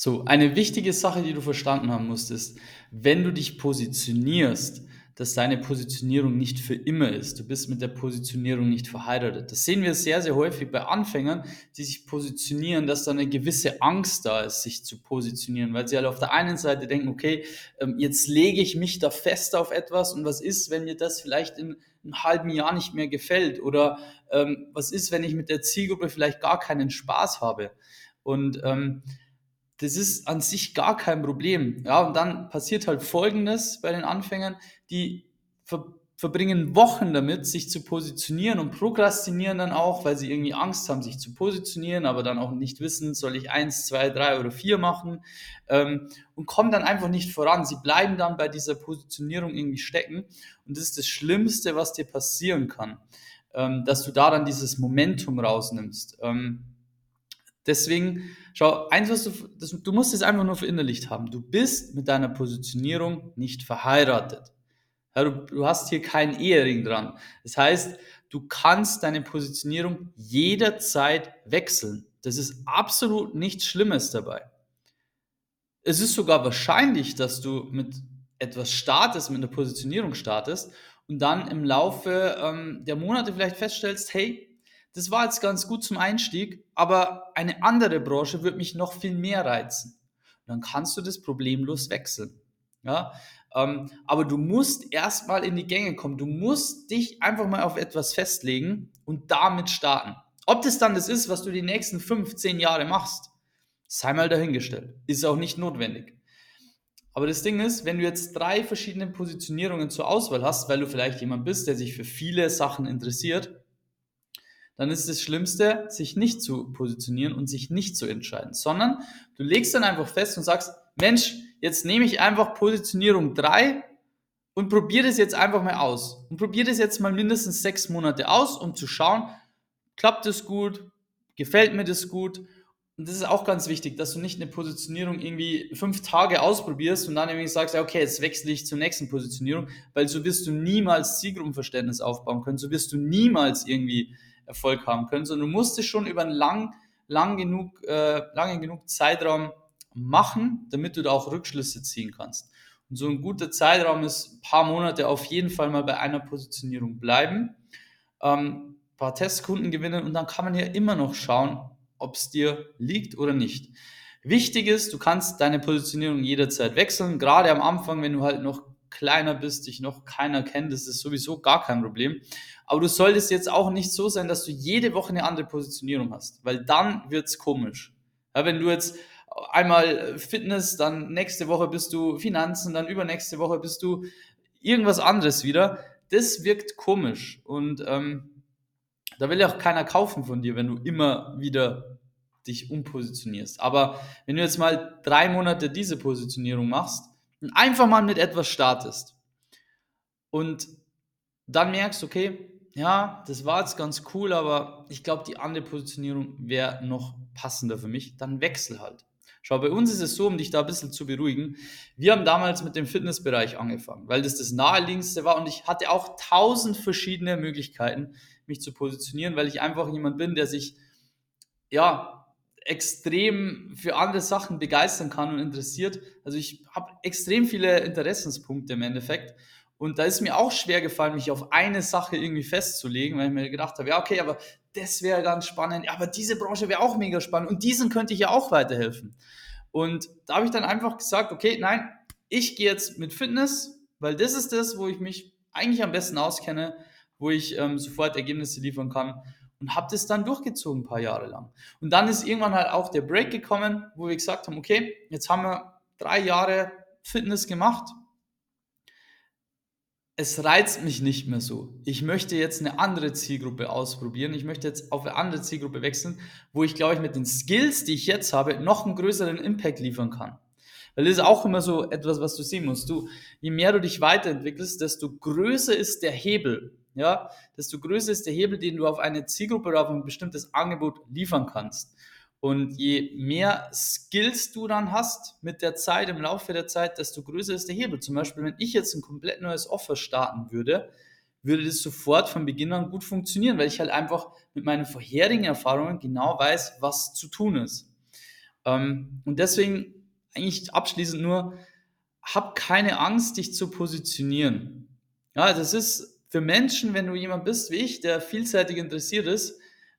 So, eine wichtige Sache, die du verstanden haben musst, ist, wenn du dich positionierst, dass deine Positionierung nicht für immer ist. Du bist mit der Positionierung nicht verheiratet. Das sehen wir sehr, sehr häufig bei Anfängern, die sich positionieren, dass da eine gewisse Angst da ist, sich zu positionieren, weil sie halt auf der einen Seite denken, okay, ähm, jetzt lege ich mich da fest auf etwas und was ist, wenn mir das vielleicht in einem halben Jahr nicht mehr gefällt oder ähm, was ist, wenn ich mit der Zielgruppe vielleicht gar keinen Spaß habe und ähm, das ist an sich gar kein Problem. Ja, und dann passiert halt Folgendes bei den Anfängern, die ver verbringen Wochen damit, sich zu positionieren und prokrastinieren dann auch, weil sie irgendwie Angst haben, sich zu positionieren, aber dann auch nicht wissen, soll ich eins, zwei, drei oder vier machen ähm, und kommen dann einfach nicht voran. Sie bleiben dann bei dieser Positionierung irgendwie stecken und das ist das Schlimmste, was dir passieren kann, ähm, dass du da dann dieses Momentum rausnimmst. Ähm, Deswegen, schau, eins, was du, das, du musst es einfach nur verinnerlicht haben. Du bist mit deiner Positionierung nicht verheiratet. Ja, du, du hast hier keinen Ehering dran. Das heißt, du kannst deine Positionierung jederzeit wechseln. Das ist absolut nichts Schlimmes dabei. Es ist sogar wahrscheinlich, dass du mit etwas startest, mit einer Positionierung startest und dann im Laufe ähm, der Monate vielleicht feststellst, hey, das war jetzt ganz gut zum Einstieg, aber eine andere Branche wird mich noch viel mehr reizen. Dann kannst du das problemlos wechseln. Ja? Ähm, aber du musst erstmal in die Gänge kommen. Du musst dich einfach mal auf etwas festlegen und damit starten. Ob das dann das ist, was du die nächsten 15 Jahre machst, sei mal dahingestellt. Ist auch nicht notwendig. Aber das Ding ist, wenn du jetzt drei verschiedene Positionierungen zur Auswahl hast, weil du vielleicht jemand bist, der sich für viele Sachen interessiert, dann ist das Schlimmste, sich nicht zu positionieren und sich nicht zu entscheiden, sondern du legst dann einfach fest und sagst, Mensch, jetzt nehme ich einfach Positionierung 3 und probiere das jetzt einfach mal aus. Und probiere das jetzt mal mindestens sechs Monate aus, um zu schauen, klappt das gut, gefällt mir das gut. Und das ist auch ganz wichtig, dass du nicht eine Positionierung irgendwie fünf Tage ausprobierst und dann irgendwie sagst, okay, jetzt wechsle ich zur nächsten Positionierung, weil so wirst du niemals Zielgruppenverständnis aufbauen können, so wirst du niemals irgendwie Erfolg haben können, sondern du musst es schon über einen lang, lang genug, äh, lange genug Zeitraum machen, damit du da auch Rückschlüsse ziehen kannst. Und so ein guter Zeitraum ist ein paar Monate auf jeden Fall mal bei einer Positionierung bleiben, ähm, ein paar Testkunden gewinnen und dann kann man ja immer noch schauen, ob es dir liegt oder nicht. Wichtig ist, du kannst deine Positionierung jederzeit wechseln, gerade am Anfang, wenn du halt noch kleiner bist, dich noch keiner kennt, das ist sowieso gar kein Problem. Aber du solltest jetzt auch nicht so sein, dass du jede Woche eine andere Positionierung hast, weil dann wird es komisch. Ja, wenn du jetzt einmal Fitness, dann nächste Woche bist du Finanzen, dann übernächste Woche bist du irgendwas anderes wieder, das wirkt komisch. Und ähm, da will ja auch keiner kaufen von dir, wenn du immer wieder dich umpositionierst. Aber wenn du jetzt mal drei Monate diese Positionierung machst und einfach mal mit etwas startest und dann merkst, okay, ja, das war jetzt ganz cool, aber ich glaube, die andere Positionierung wäre noch passender für mich. Dann wechsel halt. Schau, bei uns ist es so, um dich da ein bisschen zu beruhigen. Wir haben damals mit dem Fitnessbereich angefangen, weil das das naheliegendste war und ich hatte auch tausend verschiedene Möglichkeiten, mich zu positionieren, weil ich einfach jemand bin, der sich, ja, extrem für andere Sachen begeistern kann und interessiert. Also ich habe extrem viele Interessenspunkte im Endeffekt und da ist mir auch schwer gefallen, mich auf eine Sache irgendwie festzulegen, weil ich mir gedacht habe, ja, okay, aber das wäre ganz spannend, aber diese Branche wäre auch mega spannend und diesen könnte ich ja auch weiterhelfen. Und da habe ich dann einfach gesagt, okay, nein, ich gehe jetzt mit Fitness, weil das ist das, wo ich mich eigentlich am besten auskenne, wo ich ähm, sofort Ergebnisse liefern kann und habe das dann durchgezogen ein paar Jahre lang. Und dann ist irgendwann halt auch der Break gekommen, wo wir gesagt haben, okay, jetzt haben wir drei Jahre Fitness gemacht, es reizt mich nicht mehr so. Ich möchte jetzt eine andere Zielgruppe ausprobieren. Ich möchte jetzt auf eine andere Zielgruppe wechseln, wo ich, glaube ich, mit den Skills, die ich jetzt habe, noch einen größeren Impact liefern kann. Weil das ist auch immer so etwas, was du sehen musst. Du, je mehr du dich weiterentwickelst, desto größer ist der Hebel. Ja, desto größer ist der Hebel, den du auf eine Zielgruppe oder auf ein bestimmtes Angebot liefern kannst. Und je mehr Skills du dann hast mit der Zeit, im Laufe der Zeit, desto größer ist der Hebel. Zum Beispiel, wenn ich jetzt ein komplett neues Offer starten würde, würde das sofort von Beginn an gut funktionieren, weil ich halt einfach mit meinen vorherigen Erfahrungen genau weiß, was zu tun ist. Ähm, und deswegen eigentlich abschließend nur, hab keine Angst, dich zu positionieren. Ja, das ist für Menschen, wenn du jemand bist wie ich, der vielseitig interessiert ist,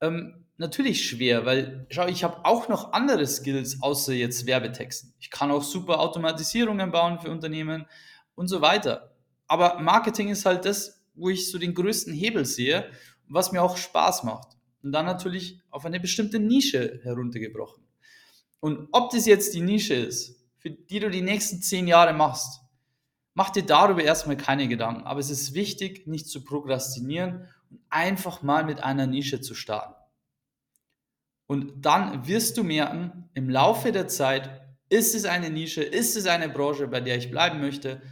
ähm, natürlich schwer, weil schau, ich habe auch noch andere Skills außer jetzt Werbetexten. Ich kann auch super Automatisierungen bauen für Unternehmen und so weiter. Aber Marketing ist halt das, wo ich so den größten Hebel sehe, was mir auch Spaß macht. Und dann natürlich auf eine bestimmte Nische heruntergebrochen. Und ob das jetzt die Nische ist, für die du die nächsten zehn Jahre machst, mach dir darüber erstmal keine Gedanken. Aber es ist wichtig, nicht zu prokrastinieren und einfach mal mit einer Nische zu starten. Und dann wirst du merken, im Laufe der Zeit, ist es eine Nische, ist es eine Branche, bei der ich bleiben möchte,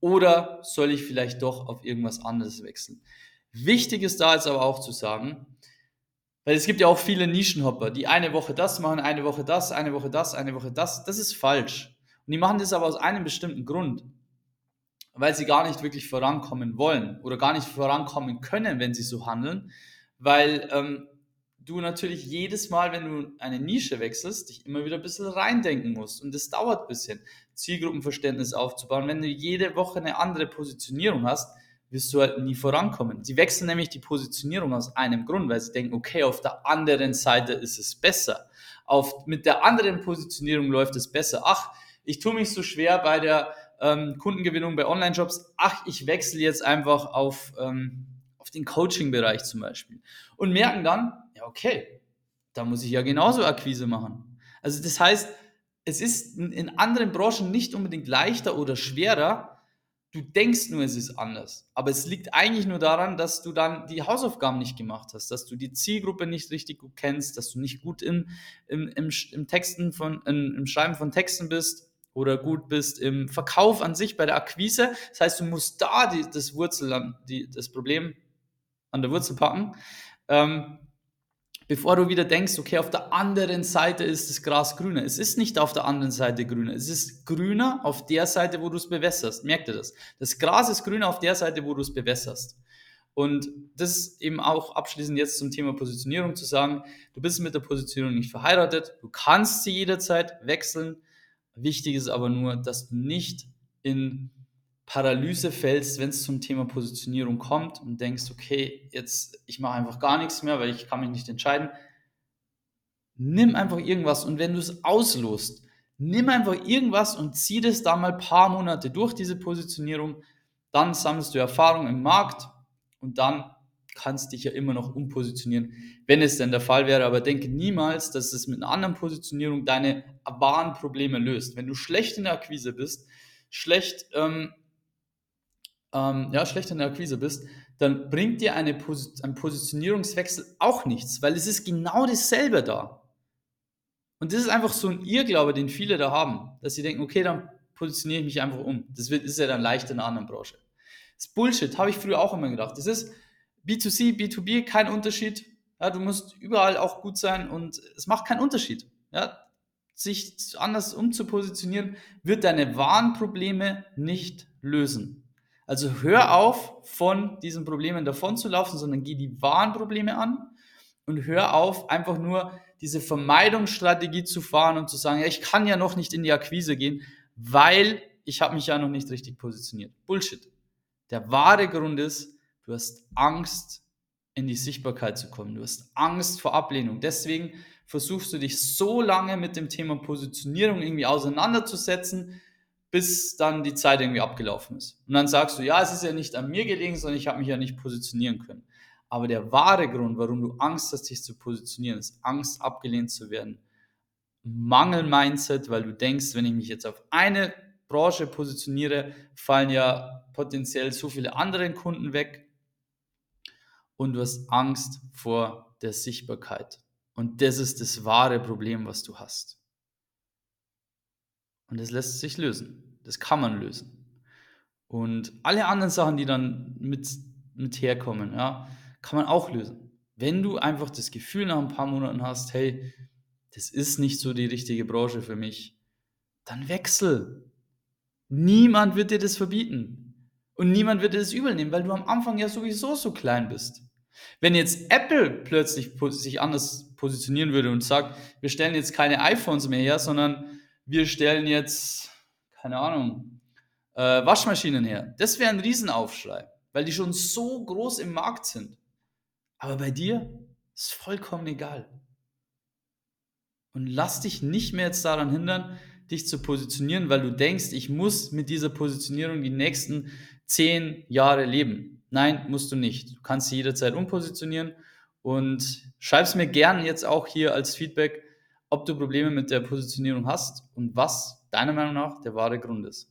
oder soll ich vielleicht doch auf irgendwas anderes wechseln? Wichtig ist da jetzt aber auch zu sagen, weil es gibt ja auch viele Nischenhopper, die eine Woche das machen, eine Woche das, eine Woche das, eine Woche das. Das ist falsch. Und die machen das aber aus einem bestimmten Grund, weil sie gar nicht wirklich vorankommen wollen oder gar nicht vorankommen können, wenn sie so handeln, weil ähm, du natürlich jedes Mal, wenn du eine Nische wechselst, dich immer wieder ein bisschen reindenken musst. Und das dauert ein bisschen, Zielgruppenverständnis aufzubauen. Wenn du jede Woche eine andere Positionierung hast, wirst du halt nie vorankommen. Sie wechseln nämlich die Positionierung aus einem Grund, weil sie denken, okay, auf der anderen Seite ist es besser. Auf, mit der anderen Positionierung läuft es besser. Ach, ich tue mich so schwer bei der ähm, Kundengewinnung bei Online-Jobs. Ach, ich wechsle jetzt einfach auf, ähm, auf den Coaching-Bereich zum Beispiel. Und merken dann, ja, okay, da muss ich ja genauso Akquise machen. Also das heißt, es ist in anderen Branchen nicht unbedingt leichter oder schwerer, Du denkst nur, es ist anders. Aber es liegt eigentlich nur daran, dass du dann die Hausaufgaben nicht gemacht hast, dass du die Zielgruppe nicht richtig gut kennst, dass du nicht gut im, im, im, Texten von, im, im Schreiben von Texten bist oder gut bist im Verkauf an sich bei der Akquise. Das heißt, du musst da die, das Wurzel, die, das Problem an der Wurzel packen. Ähm, bevor du wieder denkst, okay, auf der anderen Seite ist das Gras grüner. Es ist nicht auf der anderen Seite grüner. Es ist grüner auf der Seite, wo du es bewässerst. Merkt ihr das? Das Gras ist grüner auf der Seite, wo du es bewässerst. Und das ist eben auch abschließend jetzt zum Thema Positionierung zu sagen, du bist mit der Positionierung nicht verheiratet, du kannst sie jederzeit wechseln. Wichtig ist aber nur, dass du nicht in Paralyse fällst, wenn es zum Thema Positionierung kommt und denkst, okay, jetzt ich mache einfach gar nichts mehr, weil ich kann mich nicht entscheiden. Nimm einfach irgendwas und wenn du es auslost, nimm einfach irgendwas und zieh das da mal ein paar Monate durch diese Positionierung, dann sammelst du Erfahrung im Markt und dann kannst dich ja immer noch umpositionieren, wenn es denn der Fall wäre. Aber denke niemals, dass es mit einer anderen Positionierung deine wahren Probleme löst. Wenn du schlecht in der Akquise bist, schlecht ähm, ähm, ja, schlecht in der Akquise bist, dann bringt dir eine Pos ein Positionierungswechsel auch nichts, weil es ist genau dasselbe da. Und das ist einfach so ein Irrglaube, den viele da haben, dass sie denken, okay, dann positioniere ich mich einfach um. Das wird, ist ja dann leicht in einer anderen Branche. Das Bullshit, habe ich früher auch immer gedacht. Das ist B2C, B2B, kein Unterschied. Ja, du musst überall auch gut sein und es macht keinen Unterschied. Ja, sich anders umzupositionieren, wird deine wahren Probleme nicht lösen. Also hör auf, von diesen Problemen davon zu laufen, sondern geh die wahren Probleme an und hör auf, einfach nur diese Vermeidungsstrategie zu fahren und zu sagen, ja, ich kann ja noch nicht in die Akquise gehen, weil ich habe mich ja noch nicht richtig positioniert. Bullshit. Der wahre Grund ist, du hast Angst, in die Sichtbarkeit zu kommen. Du hast Angst vor Ablehnung. Deswegen versuchst du dich so lange mit dem Thema Positionierung irgendwie auseinanderzusetzen, bis dann die Zeit irgendwie abgelaufen ist. Und dann sagst du, ja, es ist ja nicht an mir gelegen, sondern ich habe mich ja nicht positionieren können. Aber der wahre Grund, warum du Angst hast, dich zu positionieren, ist Angst, abgelehnt zu werden. Mangel-Mindset, weil du denkst, wenn ich mich jetzt auf eine Branche positioniere, fallen ja potenziell so viele andere Kunden weg. Und du hast Angst vor der Sichtbarkeit. Und das ist das wahre Problem, was du hast. Und das lässt sich lösen. Das kann man lösen. Und alle anderen Sachen, die dann mit, mit herkommen, ja, kann man auch lösen. Wenn du einfach das Gefühl nach ein paar Monaten hast, hey, das ist nicht so die richtige Branche für mich, dann wechsel. Niemand wird dir das verbieten. Und niemand wird dir das übel nehmen, weil du am Anfang ja sowieso so klein bist. Wenn jetzt Apple plötzlich sich anders positionieren würde und sagt, wir stellen jetzt keine iPhones mehr her, sondern wir stellen jetzt, keine Ahnung, äh, Waschmaschinen her. Das wäre ein Riesenaufschrei, weil die schon so groß im Markt sind. Aber bei dir ist vollkommen egal. Und lass dich nicht mehr jetzt daran hindern, dich zu positionieren, weil du denkst, ich muss mit dieser Positionierung die nächsten zehn Jahre leben. Nein, musst du nicht. Du kannst sie jederzeit umpositionieren und schreib es mir gern jetzt auch hier als Feedback, ob du Probleme mit der Positionierung hast und was deiner Meinung nach der wahre Grund ist.